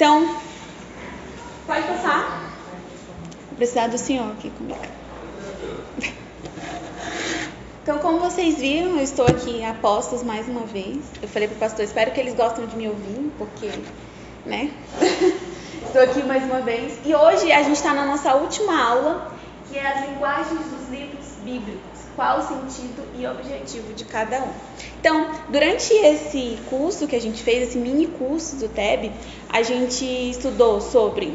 Então, pode passar. Vou precisar do senhor aqui comigo. Então, como vocês viram, eu estou aqui a postos mais uma vez. Eu falei para o pastor, espero que eles gostem de me ouvir, porque, né? estou aqui mais uma vez. E hoje a gente está na nossa última aula, que é as linguagens dos livros bíblicos. Qual o sentido e objetivo de cada um. Então, durante esse curso que a gente fez, esse mini curso do TEB, a gente estudou sobre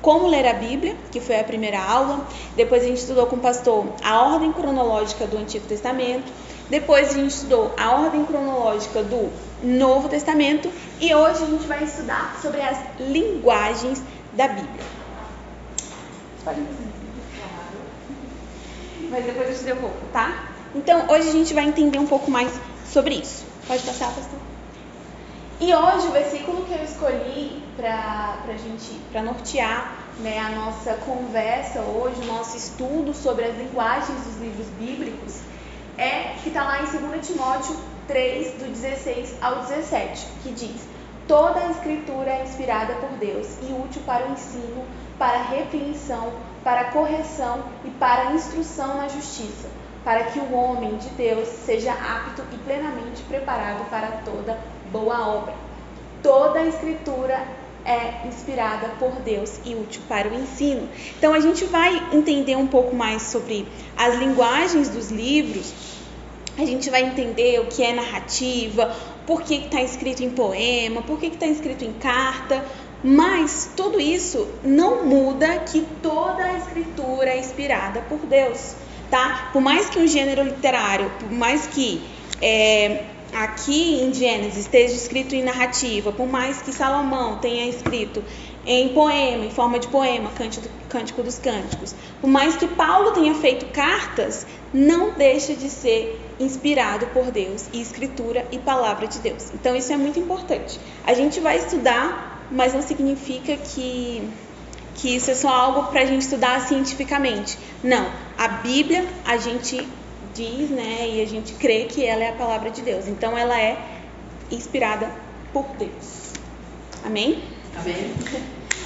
como ler a Bíblia, que foi a primeira aula. Depois a gente estudou com o pastor a ordem cronológica do Antigo Testamento. Depois a gente estudou a ordem cronológica do Novo Testamento. E hoje a gente vai estudar sobre as linguagens da Bíblia. Mas depois eu te pouco, tá? Então hoje a gente vai entender um pouco mais sobre isso. Pode passar, pastor? E hoje o versículo que eu escolhi para a gente, para nortear né, a nossa conversa hoje, o nosso estudo sobre as linguagens dos livros bíblicos, é que está lá em 2 Timóteo 3, do 16 ao 17, que diz: Toda a escritura é inspirada por Deus e útil para o ensino, para a repreensão, para correção e para instrução na justiça, para que o homem de Deus seja apto e plenamente preparado para toda boa obra. Toda a escritura é inspirada por Deus e útil para o ensino. Então a gente vai entender um pouco mais sobre as linguagens dos livros. A gente vai entender o que é narrativa, por que está escrito em poema, por que está escrito em carta, mas tudo isso não muda que toda a escritura é inspirada por Deus, tá? Por mais que um gênero literário, por mais que é, aqui em Gênesis esteja escrito em narrativa, por mais que Salomão tenha escrito em poema, em forma de poema, Cântico, Cântico dos Cânticos, por mais que Paulo tenha feito cartas, não deixa de ser inspirado por Deus e escritura e palavra de Deus. Então isso é muito importante. A gente vai estudar, mas não significa que que isso é só algo para a gente estudar cientificamente. Não, a Bíblia a gente diz, né, e a gente crê que ela é a palavra de Deus. Então ela é inspirada por Deus. Amém? Amém.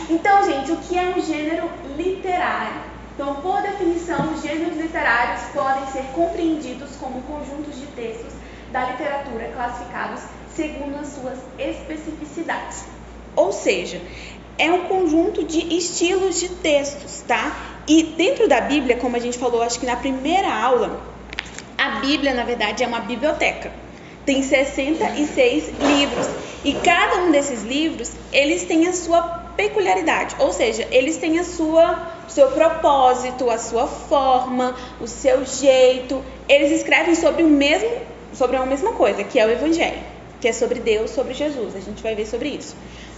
Então, gente, o que é um gênero literário? Então, por definição, os gêneros literários podem ser compreendidos como conjuntos de textos da literatura classificados segundo as suas especificidades. Ou seja, é um conjunto de estilos de textos, tá? E dentro da Bíblia, como a gente falou, acho que na primeira aula, a Bíblia, na verdade, é uma biblioteca. Tem 66 livros e cada um desses livros, eles têm a sua peculiaridade, ou seja, eles têm a sua seu propósito, a sua forma, o seu jeito. Eles escrevem sobre o mesmo sobre a mesma coisa, que é o evangelho, que é sobre Deus, sobre Jesus. A gente vai ver sobre isso.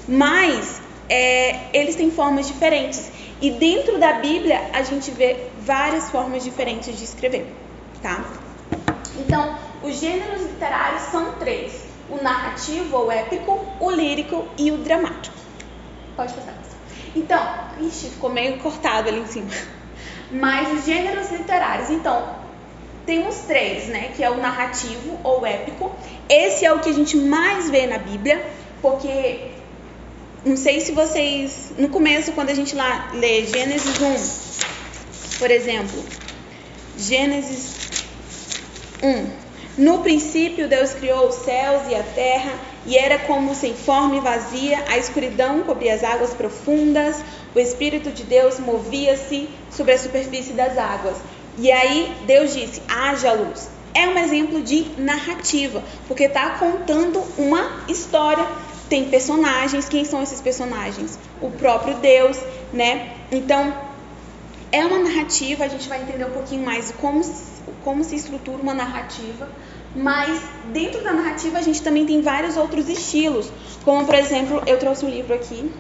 Mas é, eles têm formas diferentes. E dentro da Bíblia a gente vê várias formas diferentes de escrever, tá? Então, os gêneros literários são três: o narrativo ou épico, o lírico e o dramático. Pode passar. Então, ixi, ficou meio cortado ali em cima. Mas os gêneros literários, então, temos três, né? Que é o narrativo ou épico. Esse é o que a gente mais vê na Bíblia, porque não sei se vocês no começo quando a gente lá lê Gênesis 1, por exemplo, Gênesis 1. No princípio, Deus criou os céus e a terra, e era como sem forma e vazia, a escuridão cobria as águas profundas, o Espírito de Deus movia-se sobre a superfície das águas. E aí Deus disse: haja luz. É um exemplo de narrativa, porque está contando uma história. Tem personagens, quem são esses personagens? O próprio Deus, né? Então, é uma narrativa, a gente vai entender um pouquinho mais como como se estrutura uma narrativa, mas dentro da narrativa a gente também tem vários outros estilos, como por exemplo, eu trouxe um livro aqui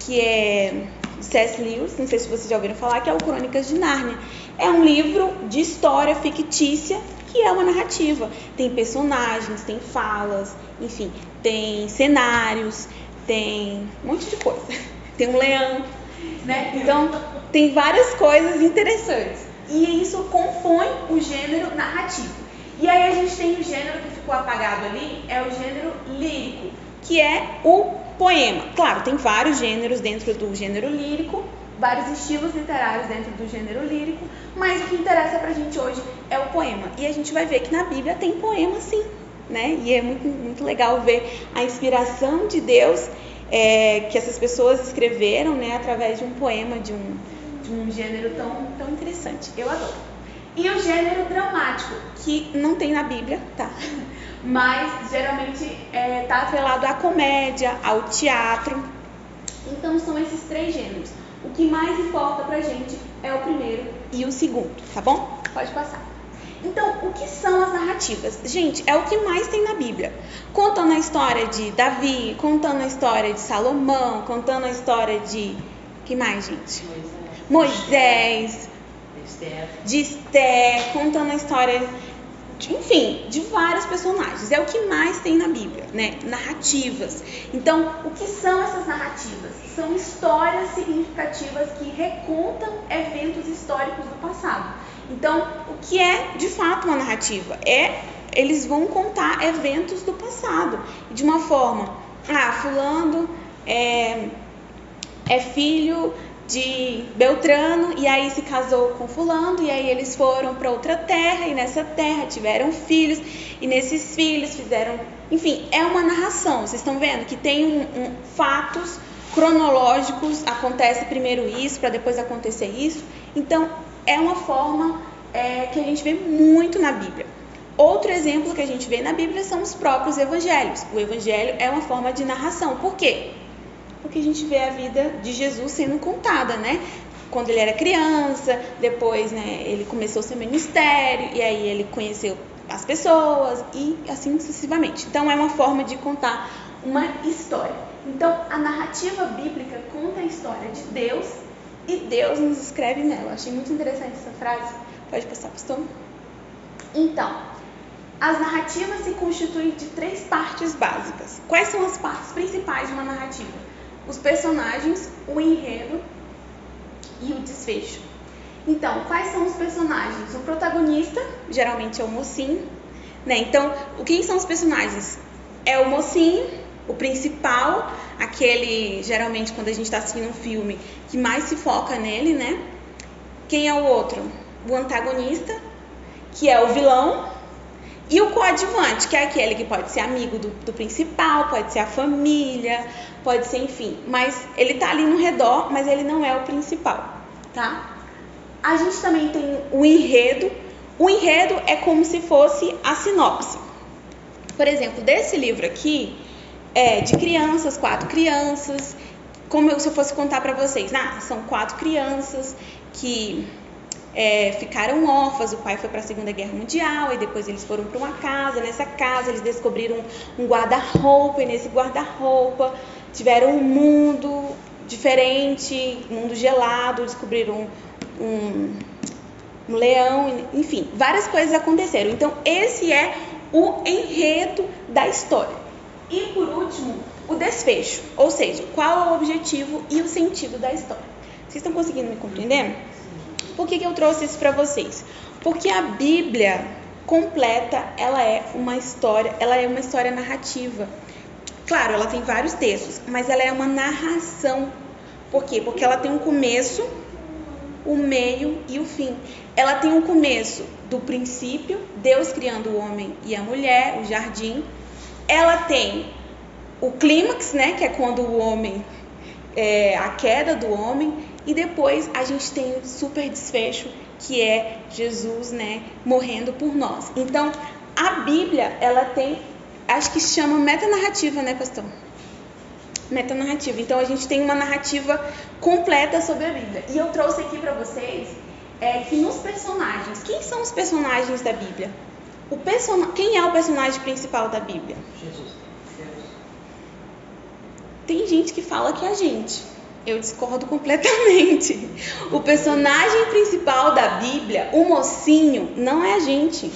que é C.S. Lewis, não sei se vocês já ouviram falar, que é o Crônicas de Nárnia. É um livro de história fictícia que é uma narrativa. Tem personagens, tem falas, enfim, tem cenários, tem um monte de coisa. Tem um leão, né? Então, tem várias coisas interessantes e isso compõe o gênero narrativo. E aí a gente tem o gênero que ficou apagado ali, é o gênero lírico, que é o poema. Claro, tem vários gêneros dentro do gênero lírico, vários estilos literários dentro do gênero lírico, mas o que interessa pra gente hoje é o poema. E a gente vai ver que na Bíblia tem poema sim, né? E é muito, muito legal ver a inspiração de Deus é, que essas pessoas escreveram, né, através de um poema, de um, de um gênero tão, tão interessante. Eu adoro. E o gênero dramático, que não tem na Bíblia, tá? Mas geralmente está é, tá atrelado à comédia, ao teatro. Então são esses três gêneros. O que mais importa pra gente é o primeiro e o segundo, tá bom? Pode passar. Então, o que são as narrativas? Gente, é o que mais tem na Bíblia. Contando a história de Davi, contando a história de Salomão, contando a história de. que mais, gente? Moisés. De Esther, contando a história enfim, de vários personagens. É o que mais tem na Bíblia, né? Narrativas. Então, o que são essas narrativas? São histórias significativas que recontam eventos históricos do passado. Então, o que é de fato uma narrativa? É eles vão contar eventos do passado de uma forma, ah, fulano é, é filho de Beltrano e aí se casou com fulano e aí eles foram para outra terra e nessa terra tiveram filhos e nesses filhos fizeram, enfim, é uma narração. Vocês estão vendo que tem um, um, fatos cronológicos, acontece primeiro isso para depois acontecer isso. Então é uma forma é, que a gente vê muito na Bíblia. Outro exemplo que a gente vê na Bíblia são os próprios evangelhos. O evangelho é uma forma de narração. Por quê? porque a gente vê a vida de Jesus sendo contada, né? Quando ele era criança, depois, né, ele começou seu ministério e aí ele conheceu as pessoas e assim sucessivamente. Então é uma forma de contar uma história. Então a narrativa bíblica conta a história de Deus e Deus nos escreve nela. Achei muito interessante essa frase. Pode passar, pastor? Então, as narrativas se constituem de três partes básicas. Quais são as partes principais de uma narrativa? os personagens, o enredo e o desfecho. Então, quais são os personagens? O protagonista, geralmente é o mocinho, né? Então, quem são os personagens? É o mocinho, o principal, aquele, geralmente quando a gente está assistindo um filme, que mais se foca nele, né? Quem é o outro? O antagonista, que é o vilão, e o coadjuvante, que é aquele que pode ser amigo do, do principal, pode ser a família, pode ser, enfim. Mas ele tá ali no redor, mas ele não é o principal, tá? A gente também tem o enredo. O enredo é como se fosse a sinopse. Por exemplo, desse livro aqui, é de crianças, quatro crianças. Como se eu fosse contar para vocês, ah, são quatro crianças que é, ficaram órfãs, o pai foi para a Segunda Guerra Mundial e depois eles foram para uma casa. Nessa casa eles descobriram um guarda-roupa e nesse guarda-roupa tiveram um mundo diferente, um mundo gelado, descobriram um, um leão, enfim, várias coisas aconteceram. Então esse é o enredo da história. E por último, o desfecho, ou seja, qual é o objetivo e o sentido da história. Vocês estão conseguindo me compreender? Por que, que eu trouxe isso para vocês? Porque a Bíblia completa, ela é uma história, ela é uma história narrativa. Claro, ela tem vários textos, mas ela é uma narração. Por quê? Porque ela tem um começo, o meio e o fim. Ela tem um começo do princípio, Deus criando o homem e a mulher, o jardim. Ela tem o clímax, né, que é quando o homem, é, a queda do homem, e depois a gente tem o super desfecho, que é Jesus, né, morrendo por nós. Então, a Bíblia, ela tem, acho que se chama metanarrativa, né, pastor? Metanarrativa. Então, a gente tem uma narrativa completa sobre a Bíblia. E eu trouxe aqui para vocês é, que nos personagens, quem são os personagens da Bíblia? O person... Quem é o personagem principal da Bíblia? Jesus. Tem gente que fala que é a gente. Eu discordo completamente. O personagem principal da Bíblia, o mocinho, não é a gente,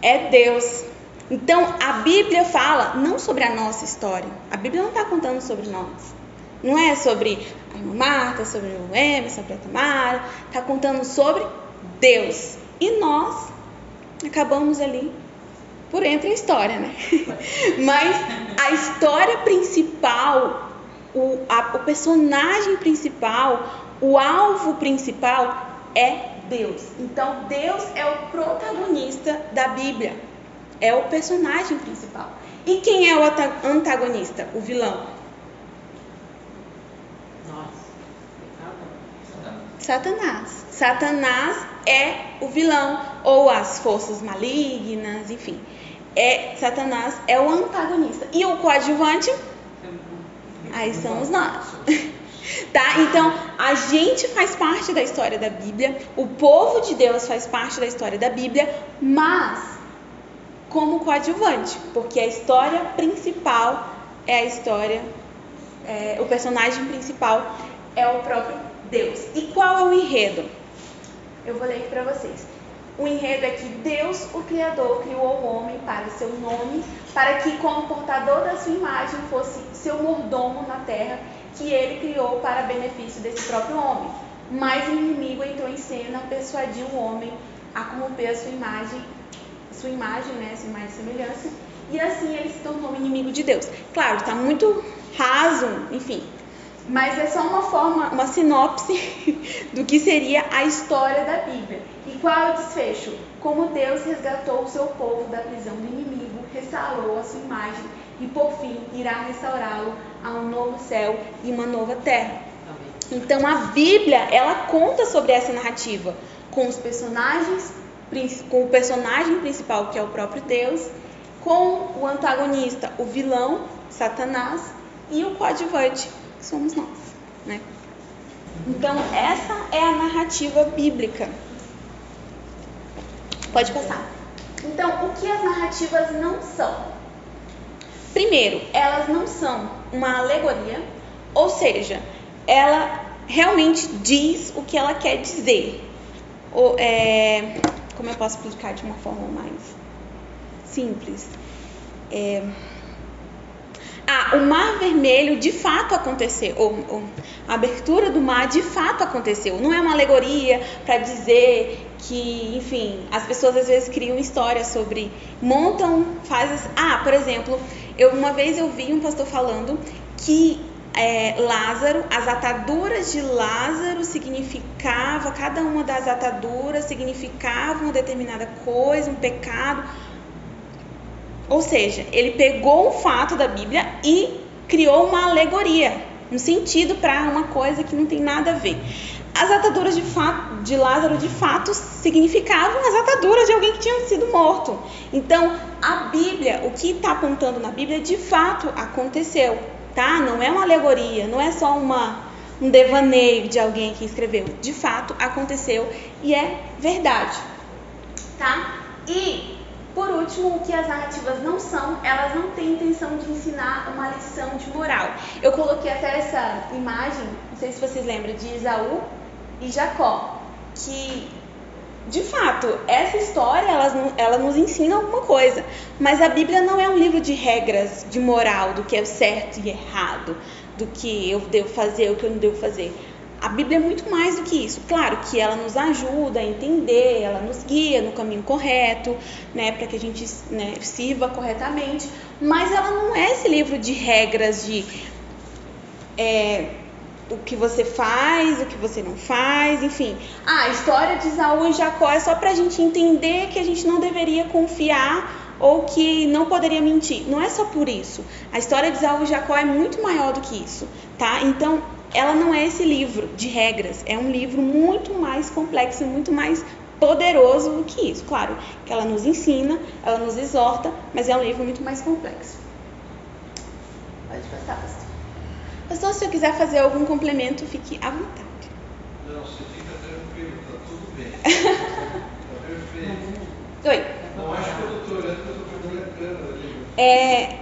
é Deus. Então a Bíblia fala não sobre a nossa história. A Bíblia não está contando sobre nós. Não é sobre a irmã Marta, sobre o Emerson, sobre a Tamara. Está contando sobre Deus. E nós acabamos ali por entre a história, né? Mas a história principal, o, a, o personagem principal, o alvo principal é Deus. Então, Deus é o protagonista da Bíblia, é o personagem principal. E quem é o antagonista, o vilão? Satanás. Satanás é o vilão, ou as forças malignas, enfim. É, Satanás é o antagonista. E o coadjuvante? Aí somos nós. Tá? Então, a gente faz parte da história da Bíblia, o povo de Deus faz parte da história da Bíblia, mas como coadjuvante, porque a história principal é a história, é, o personagem principal é o próprio Deus. E qual é o enredo? Eu vou ler aqui para vocês. O enredo é que Deus, o Criador, criou o homem para o seu nome, para que, como portador da sua imagem, fosse seu mordomo na terra, que ele criou para benefício desse próprio homem. Mas o inimigo entrou em cena, persuadiu o homem a corromper a sua imagem, sua imagem, né, sua imagem e semelhança, e assim ele se tornou inimigo de Deus. Claro, está muito raso, enfim, mas é só uma forma, uma sinopse do que seria a história da Bíblia. E qual é o desfecho? Como Deus resgatou o seu povo da prisão do inimigo, restaurou a sua imagem e por fim irá restaurá-lo a um novo céu e uma nova terra. Então a Bíblia, ela conta sobre essa narrativa com os personagens, com o personagem principal que é o próprio Deus, com o antagonista, o vilão, Satanás, e o coadjuvante, somos nós, né? Então, essa é a narrativa bíblica. Pode passar. Então, o que as narrativas não são? Primeiro, elas não são uma alegoria, ou seja, ela realmente diz o que ela quer dizer. Ou, é, como eu posso explicar de uma forma mais simples? É, ah, o Mar Vermelho de fato aconteceu, ou, ou, a abertura do mar de fato aconteceu. Não é uma alegoria para dizer que, enfim, as pessoas às vezes criam histórias sobre, montam, fazem. Ah, por exemplo, eu uma vez eu vi um pastor falando que é, Lázaro, as ataduras de Lázaro significava, cada uma das ataduras significava uma determinada coisa, um pecado. Ou seja, ele pegou um fato da Bíblia e criou uma alegoria, um sentido para uma coisa que não tem nada a ver. As ataduras de, fato, de Lázaro de fato significavam as ataduras de alguém que tinha sido morto. Então, a Bíblia, o que está apontando na Bíblia, de fato aconteceu, tá? Não é uma alegoria, não é só uma, um devaneio de alguém que escreveu. De fato aconteceu e é verdade, tá? E por último, o que as narrativas não são, elas não têm intenção de ensinar uma lição de moral. Eu coloquei até essa imagem, não sei se vocês lembram, de Isaú e Jacó, que de fato, essa história ela, ela nos ensina alguma coisa, mas a Bíblia não é um livro de regras de moral, do que é certo e errado, do que eu devo fazer, o que eu não devo fazer. A Bíblia é muito mais do que isso. Claro que ela nos ajuda a entender, ela nos guia no caminho correto, né, para que a gente né, sirva corretamente, mas ela não é esse livro de regras de é, o que você faz, o que você não faz, enfim. Ah, a história de Isaú e Jacó é só para a gente entender que a gente não deveria confiar ou que não poderia mentir. Não é só por isso. A história de Isaú e Jacó é muito maior do que isso, tá? Então, ela não é esse livro de regras, é um livro muito mais complexo, muito mais poderoso do que isso. Claro que ela nos ensina, ela nos exorta, mas é um livro muito mais complexo. Pode passar, pastor. Pastor, se eu quiser fazer algum complemento, fique à vontade. Não, você fica tranquilo, tá tudo bem. Tá perfeito. Oi. Não acho que eu estou olhando, eu câmera ali. É,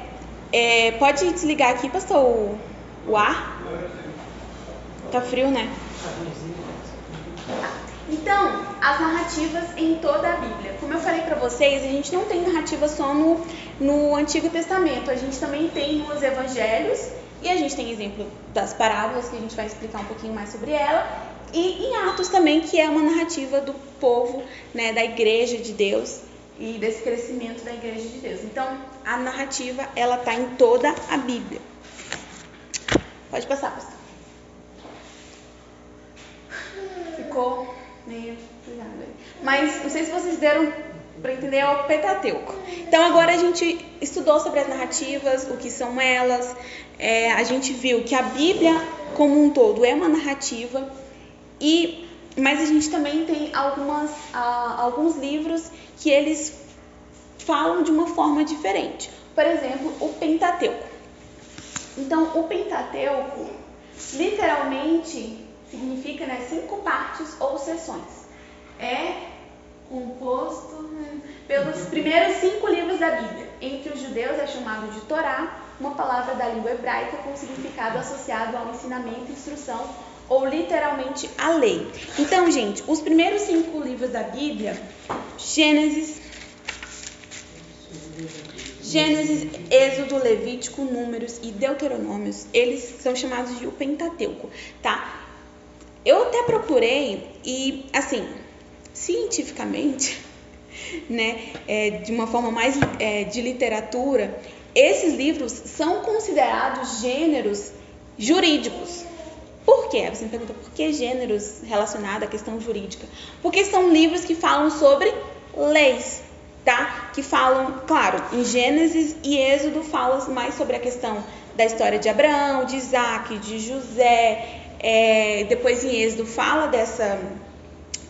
é, pode desligar aqui, pastor, o, o ar? Tá frio, né? Então, as narrativas em toda a Bíblia. Como eu falei para vocês, a gente não tem narrativa só no, no Antigo Testamento, a gente também tem nos Evangelhos e a gente tem exemplo das parábolas que a gente vai explicar um pouquinho mais sobre ela e em Atos também, que é uma narrativa do povo, né, da igreja de Deus e desse crescimento da igreja de Deus. Então, a narrativa, ela está em toda a Bíblia. Pode passar, pastor. Ficou meio. Mas não sei se vocês deram para entender é o Pentateuco. Então agora a gente estudou sobre as narrativas, o que são elas. É, a gente viu que a Bíblia como um todo é uma narrativa e mas a gente também tem algumas, alguns livros que eles falam de uma forma diferente. Por exemplo, o Pentateuco. Então, o Pentateuco literalmente significa né, cinco partes ou seções. É composto né, pelos primeiros cinco livros da Bíblia. Entre os judeus é chamado de Torá, uma palavra da língua hebraica com significado associado ao ensinamento, instrução ou literalmente a lei. Então, gente, os primeiros cinco livros da Bíblia, Gênesis, Gênesis, Êxodo, Levítico, Números e Deuteronômios, eles são chamados de o Pentateuco, tá? Eu até procurei e, assim, cientificamente, né, é, de uma forma mais é, de literatura, esses livros são considerados gêneros jurídicos. Por quê? Você me pergunta por que gêneros relacionados à questão jurídica? Porque são livros que falam sobre leis tá? Que falam, claro, em Gênesis e Êxodo fala mais sobre a questão da história de Abraão, de Isaac, de José. É, depois em Êxodo fala dessa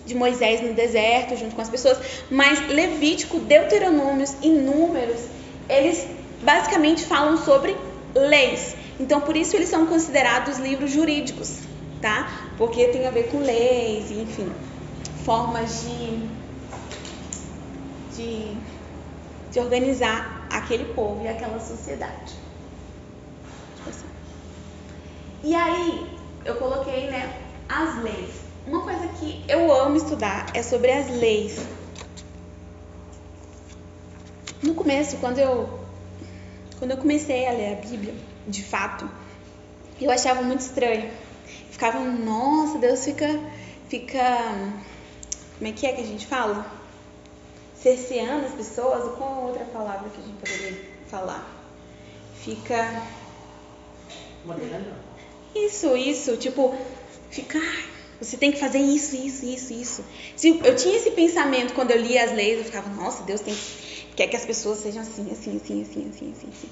de Moisés no deserto junto com as pessoas, mas Levítico, Deuteronômios e Números, eles basicamente falam sobre leis. Então, por isso eles são considerados livros jurídicos, tá? Porque tem a ver com leis, enfim, formas de de, de organizar aquele povo e aquela sociedade. E aí, eu coloquei, né, as leis. Uma coisa que eu amo estudar é sobre as leis. No começo, quando eu quando eu comecei a ler a Bíblia, de fato, eu achava muito estranho. Ficava, nossa, Deus fica fica como é que é que a gente fala? cerceando as pessoas, ou qual outra palavra que a gente poderia falar? Fica. Moderando? Isso, isso, tipo, ficar. Você tem que fazer isso, isso, isso, isso. Se eu tinha esse pensamento quando eu lia as leis, eu ficava, nossa, Deus tem quer que as pessoas sejam assim, assim, assim, assim, assim, assim, assim.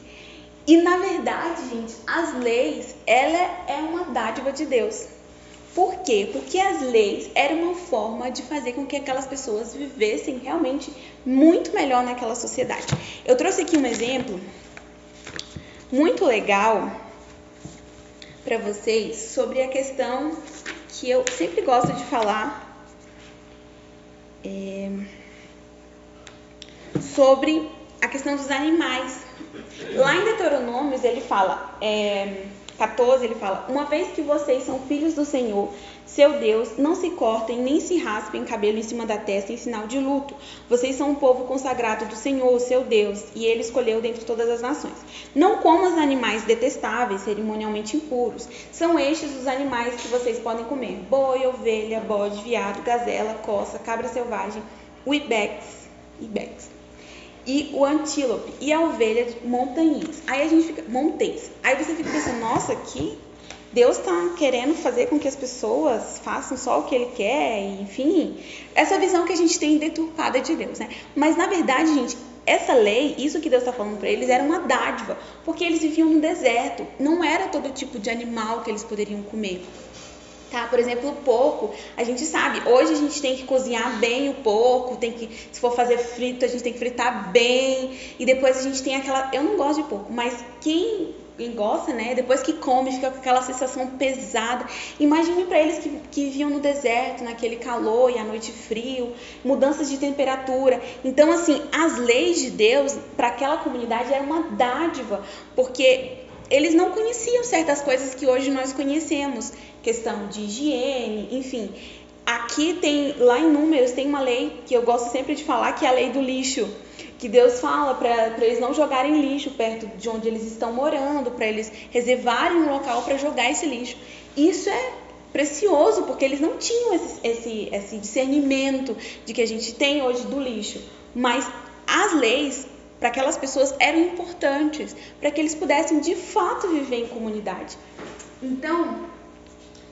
E na verdade, gente, as leis, ela é uma dádiva de Deus. Por quê? Porque as leis eram uma forma de fazer com que aquelas pessoas vivessem realmente muito melhor naquela sociedade. Eu trouxe aqui um exemplo muito legal para vocês sobre a questão que eu sempre gosto de falar é, sobre a questão dos animais. Lá em Deuteronômios ele fala é, 14, ele fala: Uma vez que vocês são filhos do Senhor, seu Deus, não se cortem nem se raspem cabelo em cima da testa em sinal de luto. Vocês são um povo consagrado do Senhor, seu Deus, e ele escolheu dentre todas as nações. Não comam animais detestáveis, cerimonialmente impuros. São estes os animais que vocês podem comer: boi, ovelha, bode, viado, gazela, coça, cabra selvagem, o ibex, ibex e o antílope e a ovelha montanhês. Aí a gente fica, montês. Aí você fica pensando, nossa, que Deus está querendo fazer com que as pessoas façam só o que Ele quer, enfim. Essa visão que a gente tem deturpada de Deus, né? Mas na verdade, gente, essa lei, isso que Deus está falando para eles, era uma dádiva, porque eles viviam no deserto. Não era todo tipo de animal que eles poderiam comer. Tá? Por exemplo, o porco, a gente sabe, hoje a gente tem que cozinhar bem o porco, tem que, se for fazer frito, a gente tem que fritar bem, e depois a gente tem aquela, eu não gosto de porco, mas quem gosta, né, depois que come, fica com aquela sensação pesada. Imagine para eles que, que viviam no deserto, naquele calor e à noite frio, mudanças de temperatura. Então, assim, as leis de Deus para aquela comunidade era uma dádiva, porque eles não conheciam certas coisas que hoje nós conhecemos, questão de higiene, enfim. Aqui tem, lá em Números, tem uma lei que eu gosto sempre de falar, que é a lei do lixo, que Deus fala para eles não jogarem lixo perto de onde eles estão morando, para eles reservarem um local para jogar esse lixo. Isso é precioso, porque eles não tinham esse, esse, esse discernimento de que a gente tem hoje do lixo. Mas as leis para aquelas pessoas eram importantes, para que eles pudessem de fato viver em comunidade. Então,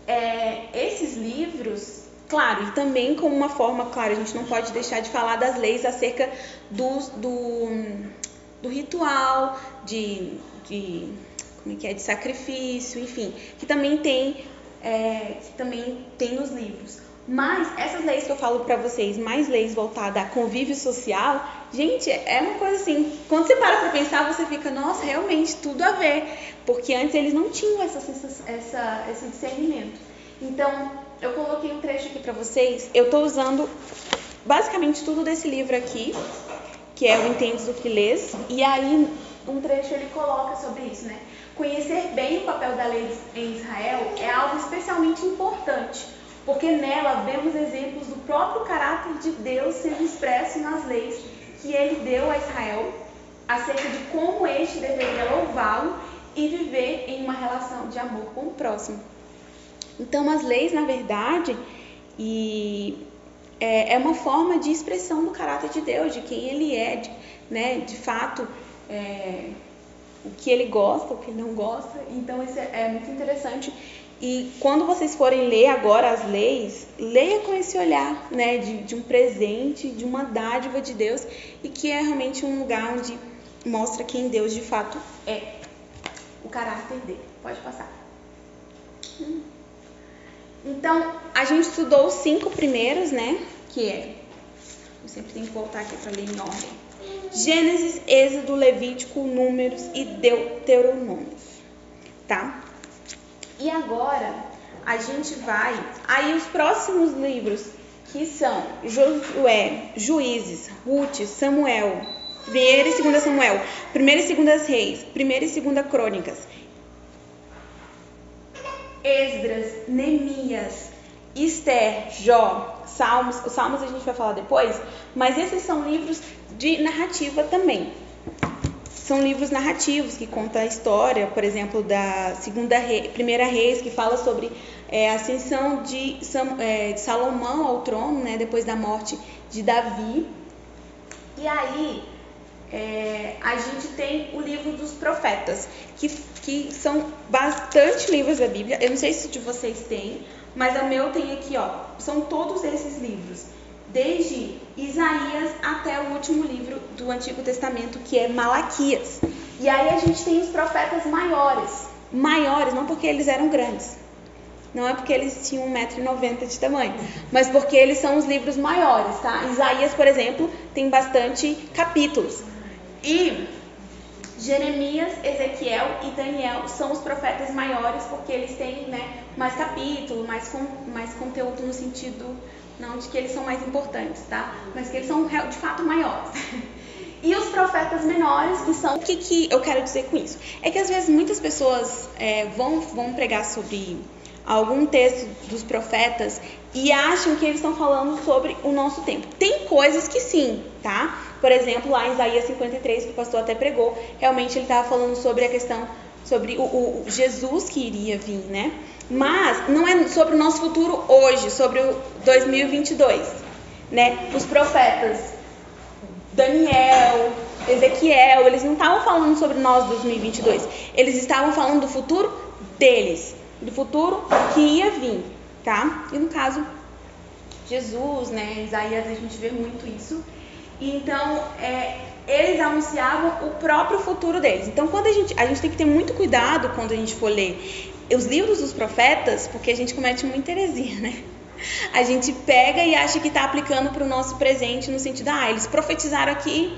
é, esses livros, claro, e também como uma forma, claro, a gente não pode deixar de falar das leis acerca do, do, do ritual, de, de, como é que é, de sacrifício, enfim, que também tem, é, que também tem nos livros. Mas essas leis que eu falo para vocês, mais leis voltadas a convívio social, gente, é uma coisa assim, quando você para para pensar, você fica, nossa, realmente tudo a ver, porque antes eles não tinham essa, essa, esse discernimento. Então, eu coloquei um trecho aqui para vocês, eu estou usando basicamente tudo desse livro aqui, que é o Entendes do Filês, e aí um trecho ele coloca sobre isso, né? Conhecer bem o papel da lei em Israel é algo especialmente importante porque nela vemos exemplos do próprio caráter de Deus sendo expresso nas leis que ele deu a Israel acerca de como este deveria louvá-lo e viver em uma relação de amor com o próximo. Então, as leis, na verdade, e é, é uma forma de expressão do caráter de Deus, de quem Ele é, de, né, de fato, é, o que Ele gosta, o que Ele não gosta. Então, isso é, é muito interessante e quando vocês forem ler agora as leis, leia com esse olhar né, de, de um presente, de uma dádiva de Deus e que é realmente um lugar onde mostra quem Deus de fato é, o caráter dele. Pode passar. Hum. Então, a gente estudou os cinco primeiros, né? Que é. Eu sempre tenho que voltar aqui para ler em ordem: Gênesis, Êxodo, Levítico, Números e Deuteronômio. Tá? E agora a gente vai. Aí os próximos livros que são Josué, Juízes, Ruth, Samuel, 1 e 2 Samuel, 1 e 2 Reis, 1 e 2 Crônicas, Esdras, Neemias, Esther, Jó, Salmos. Os Salmos a gente vai falar depois, mas esses são livros de narrativa também são livros narrativos que contam a história, por exemplo, da segunda rei, primeira reis, que fala sobre é, a ascensão de, é, de, Salomão ao trono, né, depois da morte de Davi. E aí é, a gente tem o livro dos profetas, que, que são bastante livros da Bíblia. Eu não sei se de vocês têm, mas o meu tem aqui, ó. São todos esses livros desde Isaías até o último livro do Antigo Testamento, que é Malaquias. E aí a gente tem os profetas maiores. Maiores, não porque eles eram grandes. Não é porque eles tinham 1,90m de tamanho, mas porque eles são os livros maiores, tá? Isaías, por exemplo, tem bastante capítulos. E Jeremias, Ezequiel e Daniel são os profetas maiores porque eles têm né, mais capítulo, mais, com, mais conteúdo no sentido não de que eles são mais importantes, tá? Mas que eles são de fato maiores. E os profetas menores, que são. O que, que eu quero dizer com isso? É que às vezes muitas pessoas é, vão, vão pregar sobre algum texto dos profetas e acham que eles estão falando sobre o nosso tempo. Tem coisas que sim, tá? Por exemplo, lá em Isaías 53, que o pastor até pregou, realmente ele estava falando sobre a questão, sobre o, o Jesus que iria vir, né? Mas não é sobre o nosso futuro hoje, sobre o 2022, né? Os profetas Daniel, Ezequiel, eles não estavam falando sobre nós 2022. Eles estavam falando do futuro deles, do futuro que ia vir, tá? E no caso Jesus, né? Isaías a gente vê muito isso. Então, é, eles anunciavam o próprio futuro deles. Então, quando a gente, a gente tem que ter muito cuidado quando a gente for ler os livros dos profetas, porque a gente comete muita heresia, né? A gente pega e acha que está aplicando para o nosso presente no sentido, ah, eles profetizaram aqui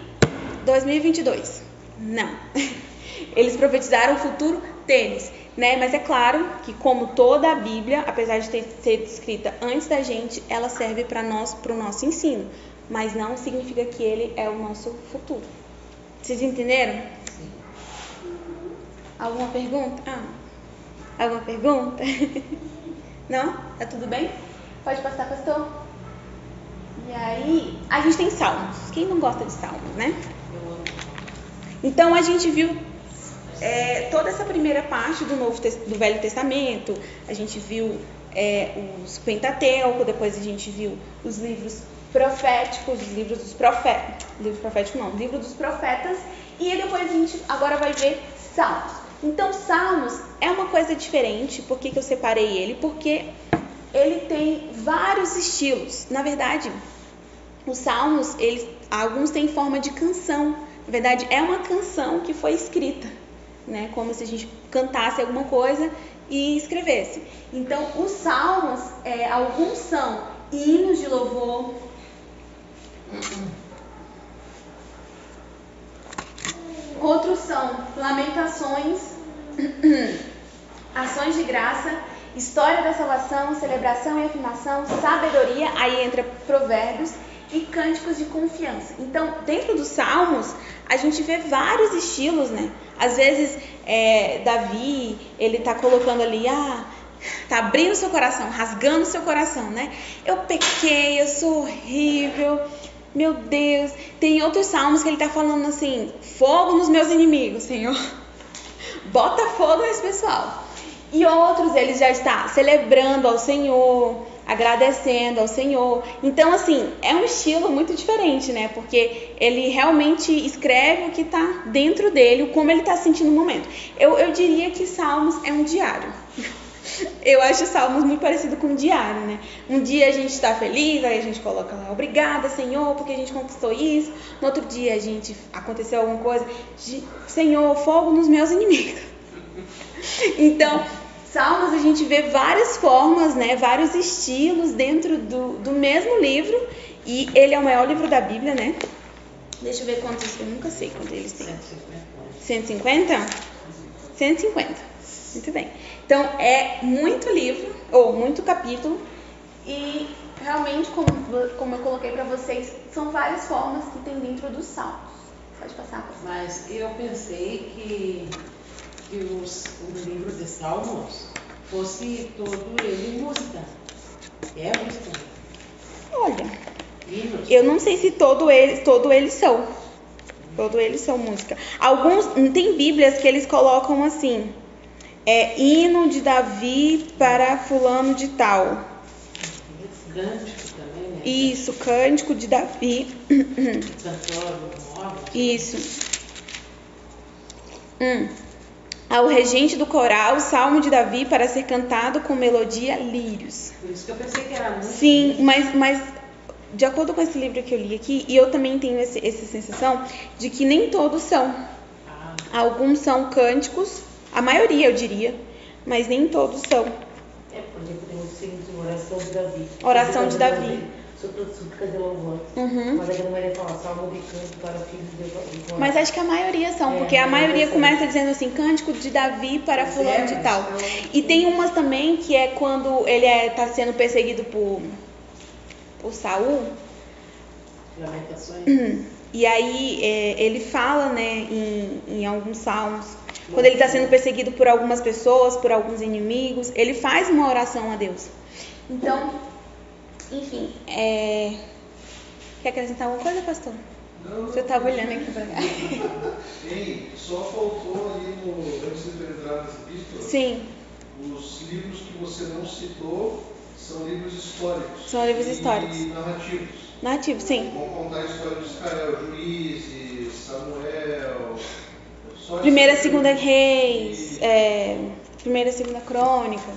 2022. Não. Eles profetizaram o futuro deles, né? Mas é claro que como toda a Bíblia, apesar de ter sido escrita antes da gente, ela serve para nós, para o nosso ensino, mas não significa que ele é o nosso futuro. Vocês entenderam? Sim. Alguma pergunta? Ah. Alguma pergunta? Não? Tá tudo bem? Pode passar, pastor? E aí, a gente tem salmos. Quem não gosta de salmos, né? Então, a gente viu é, toda essa primeira parte do, Novo, do Velho Testamento. A gente viu é, os Pentateuco, depois a gente viu os livros proféticos, os livros dos profetas, livro profético não, livro dos profetas, e depois a gente agora vai ver Salmos. Então, Salmos é uma coisa diferente. Por que, que eu separei ele? Porque ele tem vários estilos. Na verdade, os Salmos, eles, alguns têm forma de canção. Na verdade, é uma canção que foi escrita, né? Como se a gente cantasse alguma coisa e escrevesse. Então, os Salmos, é, alguns são hinos de louvor. Outros são lamentações, ações de graça, história da salvação, celebração e afirmação, sabedoria, aí entra provérbios e cânticos de confiança. Então, dentro dos salmos, a gente vê vários estilos, né? Às vezes, é, Davi, ele tá colocando ali, ah, tá abrindo seu coração, rasgando seu coração, né? Eu pequei, eu sou horrível, meu Deus. Tem outros salmos que ele tá falando assim: fogo nos meus inimigos, Senhor. Bota fogo nesse pessoal. E outros ele já está celebrando ao Senhor, agradecendo ao Senhor. Então, assim, é um estilo muito diferente, né? Porque ele realmente escreve o que está dentro dele, como ele está sentindo no momento. Eu, eu diria que Salmos é um diário. Eu acho Salmos muito parecido com um diário, né? Um dia a gente está feliz, aí a gente coloca lá, obrigada, Senhor, porque a gente conquistou isso. No outro dia a gente aconteceu alguma coisa, Senhor, fogo nos meus inimigos. Então, Salmos a gente vê várias formas, né? Vários estilos dentro do, do mesmo livro. E ele é o maior livro da Bíblia, né? Deixa eu ver quantos, eu nunca sei quantos eles têm. 150? 150. Muito bem. Então, é muito livro, ou muito capítulo, e realmente, como, como eu coloquei para vocês, são várias formas que tem dentro dos salmos. Pode passar. Mas eu pensei que, que os, o livro de salmos fosse todo ele música. É música. Olha, Hinos. eu não sei se todo eles, todo eles são. Todo eles são música. Alguns, tem bíblias que eles colocam assim, é hino de Davi para fulano de tal. Cântico também, né? Isso, cântico de Davi. Isso. Hum. Ao regente do coral, salmo de Davi para ser cantado com melodia lírios. Por isso que eu pensei que era música. Sim, mas, mas de acordo com esse livro que eu li aqui, e eu também tenho esse, essa sensação de que nem todos são. Ah. Alguns são cânticos a maioria, eu diria, mas nem todos são. É, por exemplo, tem o seguinte, oração de Davi. Oração de Davi. Louvor. Uhum. Mas não vai falar salmo de canto para filhos de Mas acho que a maioria são, é, porque a maioria começa dizendo assim, cântico de Davi para fulano é, de tal. É e tem umas também que é quando ele está é, sendo perseguido por, por Saul. Lamentações. Uhum. E aí é, ele fala, né, em, em alguns salmos, quando ele está sendo perseguido por algumas pessoas, por alguns inimigos, ele faz uma oração a Deus. Então, enfim, é... quer acrescentar alguma coisa, pastor? Não, Você estava olhando aqui para cá. Ei, só faltou ali no, antes de entrar nas epístolas. Sim. Os livros que você não citou são livros históricos. São livros históricos. E narrativos. Narrativos, sim. Vão contar a história de Israel, Juízes, Samuel, Primeira, segunda reis, é, primeira, segunda crônica.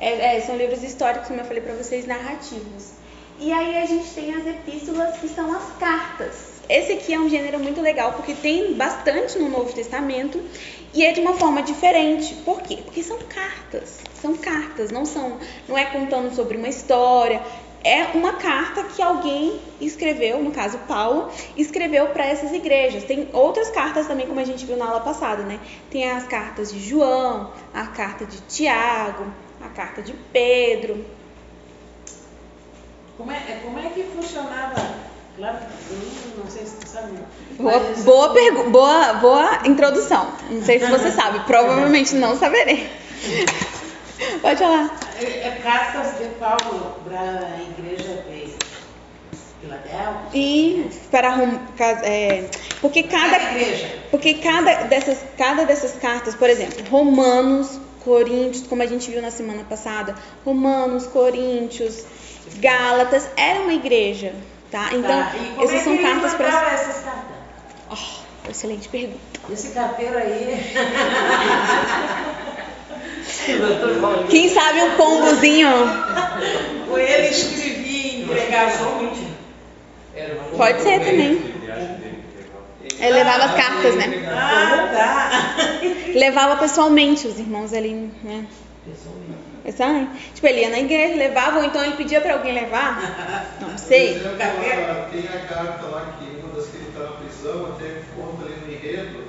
É, é, são livros históricos, como eu falei para vocês, narrativos. E aí a gente tem as epístolas, que são as cartas. Esse aqui é um gênero muito legal, porque tem bastante no Novo Testamento e é de uma forma diferente. Por quê? Porque são cartas. São cartas, não são, não é contando sobre uma história, é uma carta que alguém escreveu, no caso Paulo, escreveu para essas igrejas. Tem outras cartas também, como a gente viu na aula passada, né? Tem as cartas de João, a carta de Tiago, a carta de Pedro. Como é, como é que funcionava? Não sei se você sabe. Boa, boa, pergu- boa, boa introdução. Não sei se você sabe, provavelmente não saberei. Pode falar. É, é cartas de Paulo para a igreja de Filadélfia. E para é, porque cada, cada igreja. porque cada dessas, cada dessas cartas, por exemplo, Romanos, Coríntios, como a gente viu na semana passada, Romanos, Coríntios, Gálatas, era uma igreja. Tá? Então, Tá, e como essas é são cartas para. essas cartas? Oh, excelente pergunta. Esse carteiro aí. Quem sabe um pombozinho? Ou ele escrevia e entregava somente. Pode ser também. Ele levava as cartas, né? Ah, tá. Levava pessoalmente os irmãos ali, né? Pessoalmente. Tipo, ele ia na igreja, levava, ou então ele pedia pra alguém levar. Não sei. Tem a carta lá que uma das que ele está na prisão, até conta ali no enredo,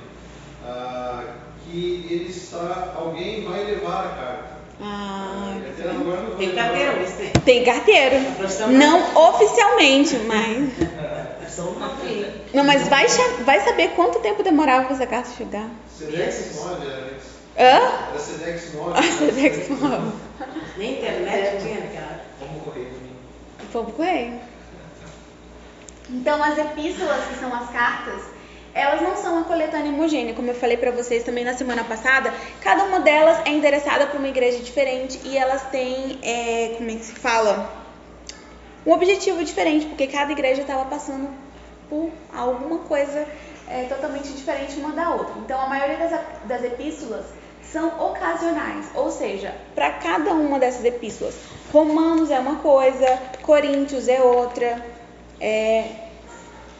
ah, que ele está, alguém vai levar a carta. Ah, Até agora não vou Tem carteiro, mas tem. tem carteiro. Não oficialmente, mas. Não, mas vai, vai saber quanto tempo demorava pra essa carta chegar. Sedex 9 era antes. Hã? Era Sedex 9. Ah, Sedex 9. Nem internet tinha época. Vamos correr. Povo correio. Então, as epístolas, que são as cartas, elas não são uma coletânea homogênea, como eu falei pra vocês também na semana passada. Cada uma delas é endereçada para uma igreja diferente e elas têm, é, como é que se fala? Um objetivo diferente, porque cada igreja estava passando por alguma coisa é, totalmente diferente uma da outra. Então, a maioria das, das epístolas são ocasionais, ou seja, para cada uma dessas epístolas, Romanos é uma coisa, Coríntios é outra, é,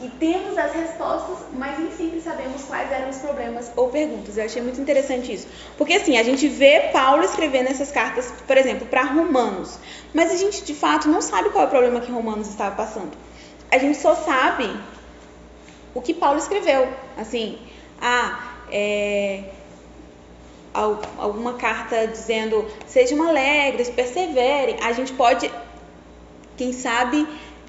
e temos as respostas, mas nem sempre sabemos quais eram os problemas ou perguntas. Eu achei muito interessante isso. Porque assim, a gente vê Paulo escrevendo essas cartas, por exemplo, para Romanos, mas a gente de fato não sabe qual é o problema que Romanos estava passando. A gente só sabe o que Paulo escreveu. Assim, ah, é, al- alguma carta dizendo sejam alegres, perseverem. A gente pode, quem sabe,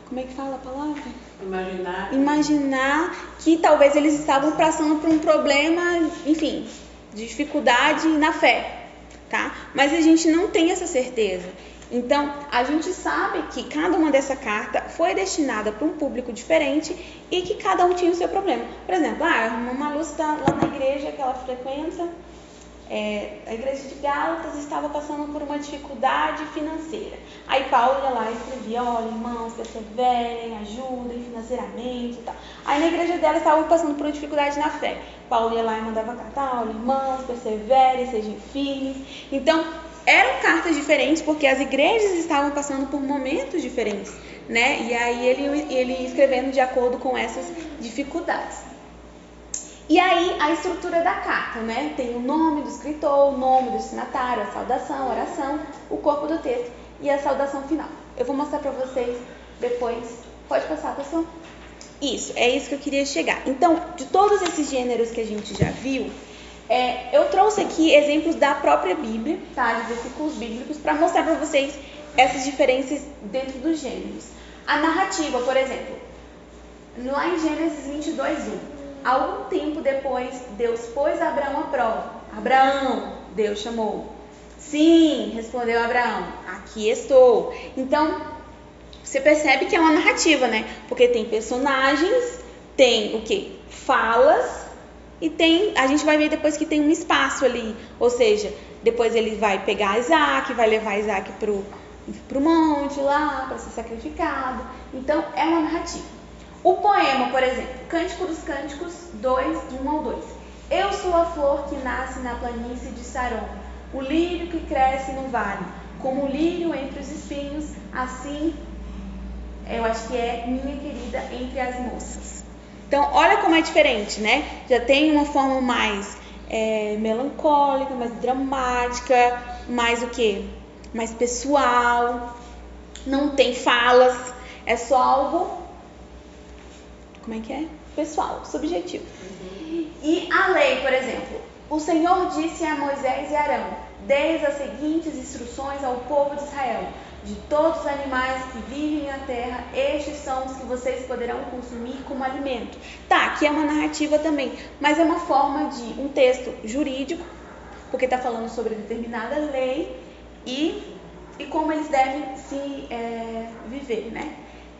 como é que fala a palavra? Imaginar. imaginar que talvez eles estavam passando por um problema, enfim, de dificuldade na fé, tá? Mas a gente não tem essa certeza. Então, a gente sabe que cada uma dessa carta foi destinada para um público diferente e que cada um tinha o seu problema. Por exemplo, ah, uma Malu está lá na igreja que ela frequenta, é, a igreja de Gálatas estava passando por uma dificuldade financeira. Aí Paulo ia lá e escrevia, olha, irmãos, perseverem, ajudem financeiramente e tal. Aí na igreja dela estavam passando por uma dificuldade na fé. Paulo ia lá e mandava carta, olha, irmãos, perseverem, sejam firmes. Então, eram cartas diferentes porque as igrejas estavam passando por momentos diferentes, né? E aí ele, ele escrevendo de acordo com essas dificuldades. E aí a estrutura da carta, né? Tem o nome do escritor, o nome do destinatário, a saudação, a oração, o corpo do texto e a saudação final. Eu vou mostrar para vocês depois. Pode passar, pessoal? Isso, é isso que eu queria chegar. Então, de todos esses gêneros que a gente já viu, é, eu trouxe aqui exemplos da própria Bíblia, tá? De versículos bíblicos, para mostrar para vocês essas diferenças dentro dos gêneros. A narrativa, por exemplo, lá em Gênesis 22, 1. Algum tempo depois, Deus pôs Abraão à prova. Abraão, Deus chamou. Sim, respondeu Abraão, aqui estou. Então, você percebe que é uma narrativa, né? Porque tem personagens, tem o que? Falas e tem. A gente vai ver depois que tem um espaço ali. Ou seja, depois ele vai pegar Isaac, vai levar Isaac pro, pro monte lá para ser sacrificado. Então, é uma narrativa. O poema, por exemplo, Cântico dos Cânticos 2, 1 ao 2. Eu sou a flor que nasce na planície de Saron, o lírio que cresce no vale, como o lírio entre os espinhos, assim eu acho que é minha querida entre as moças. Então, olha como é diferente, né? Já tem uma forma mais é, melancólica, mais dramática, mais o que? Mais pessoal. Não tem falas, é só algo como é que é? Pessoal, subjetivo. E a lei, por exemplo, o Senhor disse a Moisés e Arão: Deis as seguintes instruções ao povo de Israel. De todos os animais que vivem na terra, estes são os que vocês poderão consumir como alimento. Tá, aqui é uma narrativa também, mas é uma forma de um texto jurídico, porque está falando sobre determinada lei e, e como eles devem se é, viver, né?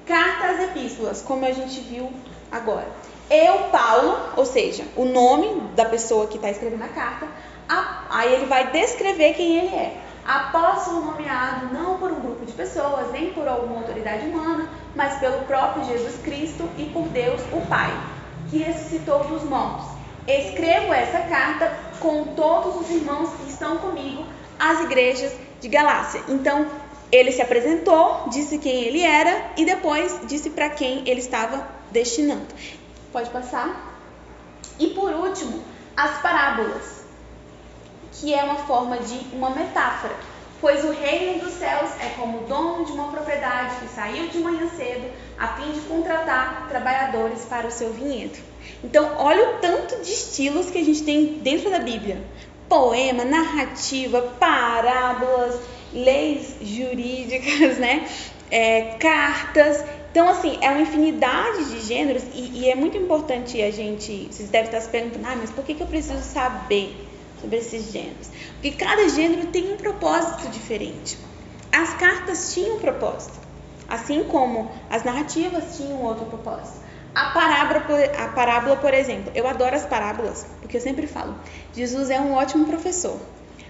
Cartas epístolas, como a gente viu agora. Eu, Paulo, ou seja, o nome da pessoa que está escrevendo a carta, a- aí ele vai descrever quem ele é. Apóstolo nomeado não por um grupo de pessoas, nem por alguma autoridade humana, mas pelo próprio Jesus Cristo e por Deus, o Pai, que ressuscitou dos mortos. Escrevo essa carta com todos os irmãos que estão comigo às igrejas de Galácia. Então, ele se apresentou, disse quem ele era e depois disse para quem ele estava destinando. Pode passar? E por último, as parábolas, que é uma forma de uma metáfora. Pois o reino dos céus é como o dono de uma propriedade que saiu de manhã cedo a fim de contratar trabalhadores para o seu vinhedo. Então, olha o tanto de estilos que a gente tem dentro da Bíblia: poema, narrativa, parábolas, leis jurídicas, né? É, cartas. Então, assim, é uma infinidade de gêneros e, e, é muito importante a gente. Vocês devem estar se perguntando, ah, mas por que, que eu preciso saber sobre esses gêneros? Porque cada gênero tem um propósito diferente. As cartas tinham um propósito, assim como as narrativas tinham outro propósito. A parábola, a parábola, por exemplo, eu adoro as parábolas, porque eu sempre falo, Jesus é um ótimo professor.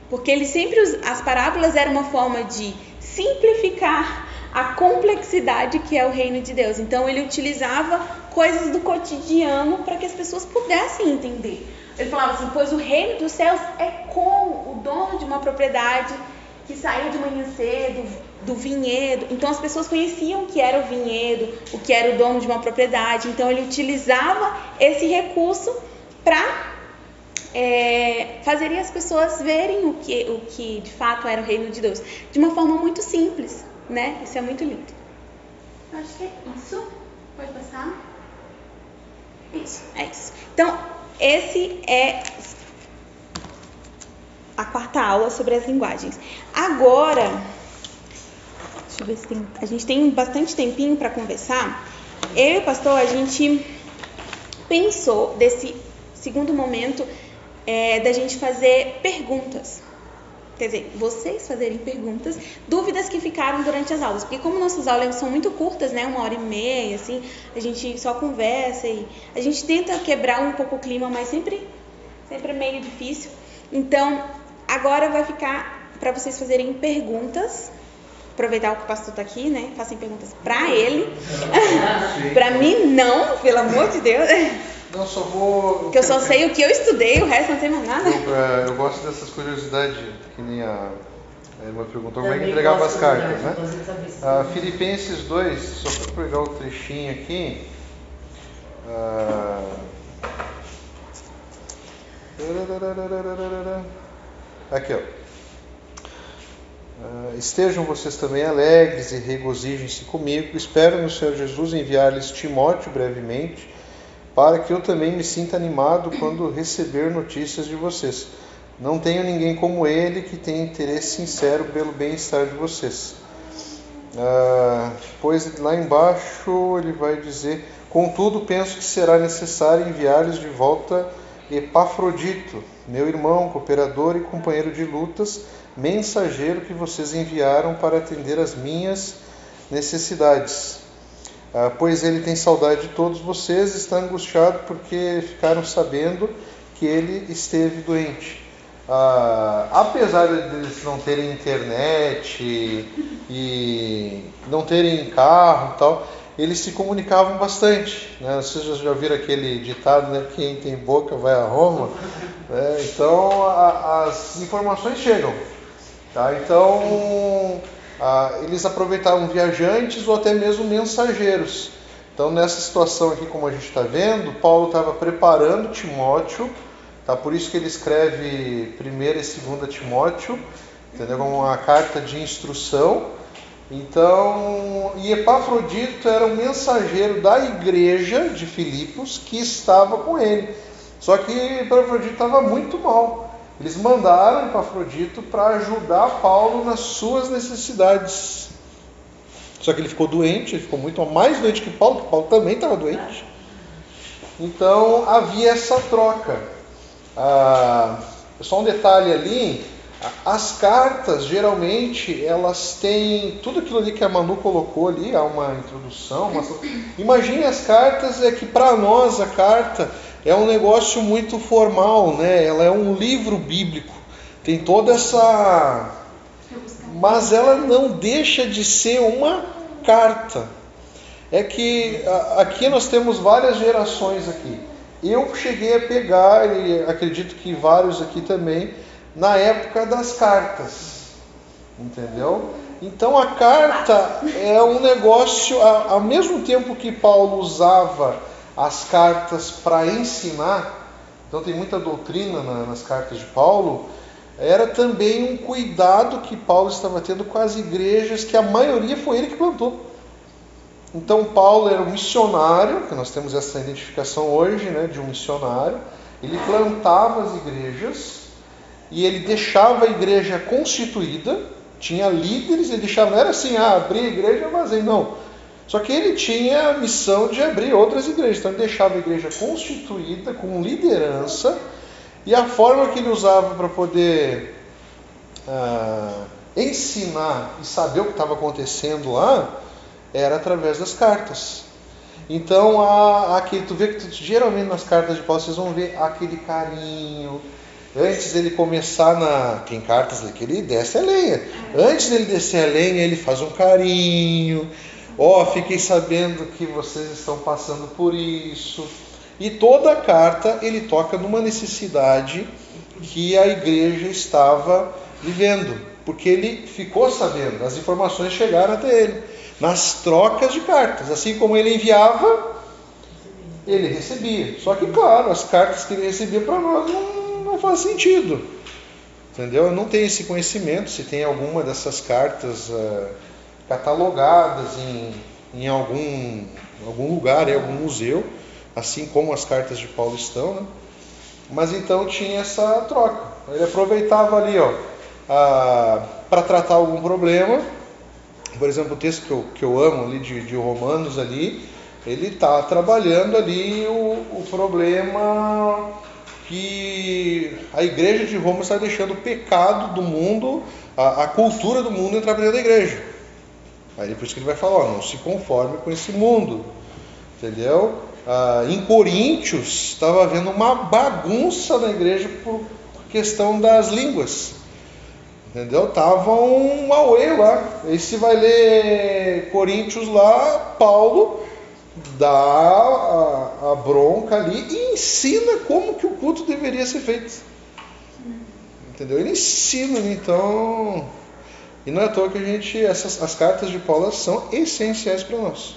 Porque ele sempre as parábolas eram uma forma de simplificar a complexidade que é o reino de Deus. Então ele utilizava coisas do cotidiano para que as pessoas pudessem entender. Ele falava assim: "Pois o reino dos céus é como o dono de uma propriedade que saiu de manhã cedo do vinhedo. Então as pessoas conheciam o que era o vinhedo, o que era o dono de uma propriedade. Então ele utilizava esse recurso para é, fazer as pessoas verem o que, o que de fato era o reino de Deus de uma forma muito simples, né? Isso é muito lindo. Acho que é isso. Pode passar? Isso, é isso. Então, esse é a quarta aula sobre as linguagens. Agora, deixa eu ver se tem, a gente tem bastante tempinho para conversar. Eu e o pastor, a gente pensou desse segundo momento é, da gente fazer perguntas. Quer dizer, vocês fazerem perguntas, dúvidas que ficaram durante as aulas. Porque como nossas aulas são muito curtas, né? Uma hora e meia, assim, a gente só conversa e a gente tenta quebrar um pouco o clima, mas sempre, sempre é meio difícil. Então, agora vai ficar para vocês fazerem perguntas. Aproveitar que o pastor está aqui, né? Façam perguntas para ele. para mim, não, pelo amor de Deus. Não, só vou. Porque eu só sei o que eu estudei, o resto não sei mais nada. Eu, é, eu gosto dessas curiosidades, que nem a. A irmã perguntou como é que entregava as cartas, né? Ah, Filipenses 2, só para pegar o trechinho aqui. Ah, aqui, ó. Uh, estejam vocês também alegres e regozijem-se comigo. Espero no Senhor Jesus enviar-lhes Timóteo brevemente, para que eu também me sinta animado quando receber notícias de vocês. Não tenho ninguém como ele que tenha interesse sincero pelo bem-estar de vocês. Ah, pois lá embaixo ele vai dizer: Contudo, penso que será necessário enviar-lhes de volta Epafrodito, meu irmão, cooperador e companheiro de lutas, mensageiro que vocês enviaram para atender às minhas necessidades ah, pois ele tem saudade de todos vocês, está angustiado porque ficaram sabendo que ele esteve doente. Ah, apesar de eles não terem internet e não terem carro e tal, eles se comunicavam bastante. Né? Vocês já viram aquele ditado, né? quem tem boca vai a Roma? É, então a, as informações chegam. Tá? Então ah, eles aproveitavam viajantes ou até mesmo mensageiros. Então, nessa situação aqui, como a gente está vendo, Paulo estava preparando Timóteo, tá? por isso que ele escreve 1 e 2 Timóteo, entendeu? como uma carta de instrução. Então, e Epafrodito era um mensageiro da igreja de Filipos que estava com ele. Só que Epafrodito estava muito mal. Eles mandaram Epafrodito para ajudar Paulo nas suas necessidades. Só que ele ficou doente, ele ficou muito mais doente que Paulo, porque Paulo também estava doente. Então havia essa troca. Ah, só um detalhe ali, as cartas geralmente elas têm tudo aquilo ali que a Manu colocou ali, há uma introdução. Uma... Imagine as cartas é que para nós a carta é um negócio muito formal, né? Ela é um livro bíblico. Tem toda essa mas ela não deixa de ser uma carta. É que aqui nós temos várias gerações aqui. Eu cheguei a pegar, e acredito que vários aqui também, na época das cartas. Entendeu? Então a carta é um negócio, ao mesmo tempo que Paulo usava as cartas para ensinar, então tem muita doutrina nas cartas de Paulo, era também um cuidado que Paulo estava tendo com as igrejas, que a maioria foi ele que plantou. Então Paulo era um missionário, que nós temos essa identificação hoje, né, de um missionário. Ele plantava as igrejas e ele deixava a igreja constituída, tinha líderes, ele deixava, não era assim, ah, abrir a igreja, vazei, não. Só que ele tinha a missão de abrir outras igrejas, então ele deixava a igreja constituída, com liderança, e a forma que ele usava para poder ah, ensinar e saber o que estava acontecendo lá, era através das cartas. Então, há, aquele, tu vê que tu, geralmente nas cartas de Paulo vocês vão ver aquele carinho. Antes dele começar na. Tem cartas que ele desce a lenha. Antes dele descer a lenha, ele faz um carinho. Ó, oh, fiquei sabendo que vocês estão passando por isso. E toda a carta ele toca numa necessidade que a igreja estava vivendo, porque ele ficou sabendo, as informações chegaram até ele nas trocas de cartas. Assim como ele enviava, ele recebia. Só que, claro, as cartas que ele recebia para nós não, não faz sentido. Entendeu? Eu não tenho esse conhecimento se tem alguma dessas cartas uh, catalogadas em, em algum, algum lugar, em algum museu, assim como as cartas de Paulo estão. Né? Mas então tinha essa troca. Ele aproveitava ali, para tratar algum problema por exemplo, o texto que eu, que eu amo ali de, de Romanos ali, ele está trabalhando ali o, o problema que a igreja de Roma está deixando o pecado do mundo, a, a cultura do mundo entrar dentro da igreja. Aí por isso que ele vai falar, ó, não se conforme com esse mundo. Entendeu? Ah, em Coríntios estava havendo uma bagunça na igreja por questão das línguas. Entendeu? Tava um auê lá. E se vai ler Coríntios lá, Paulo dá a, a, bronca ali e ensina como que o culto deveria ser feito. Entendeu? Ele ensina, então. E não é à toa que a gente. Essas, as cartas de Paulo são essenciais para nós.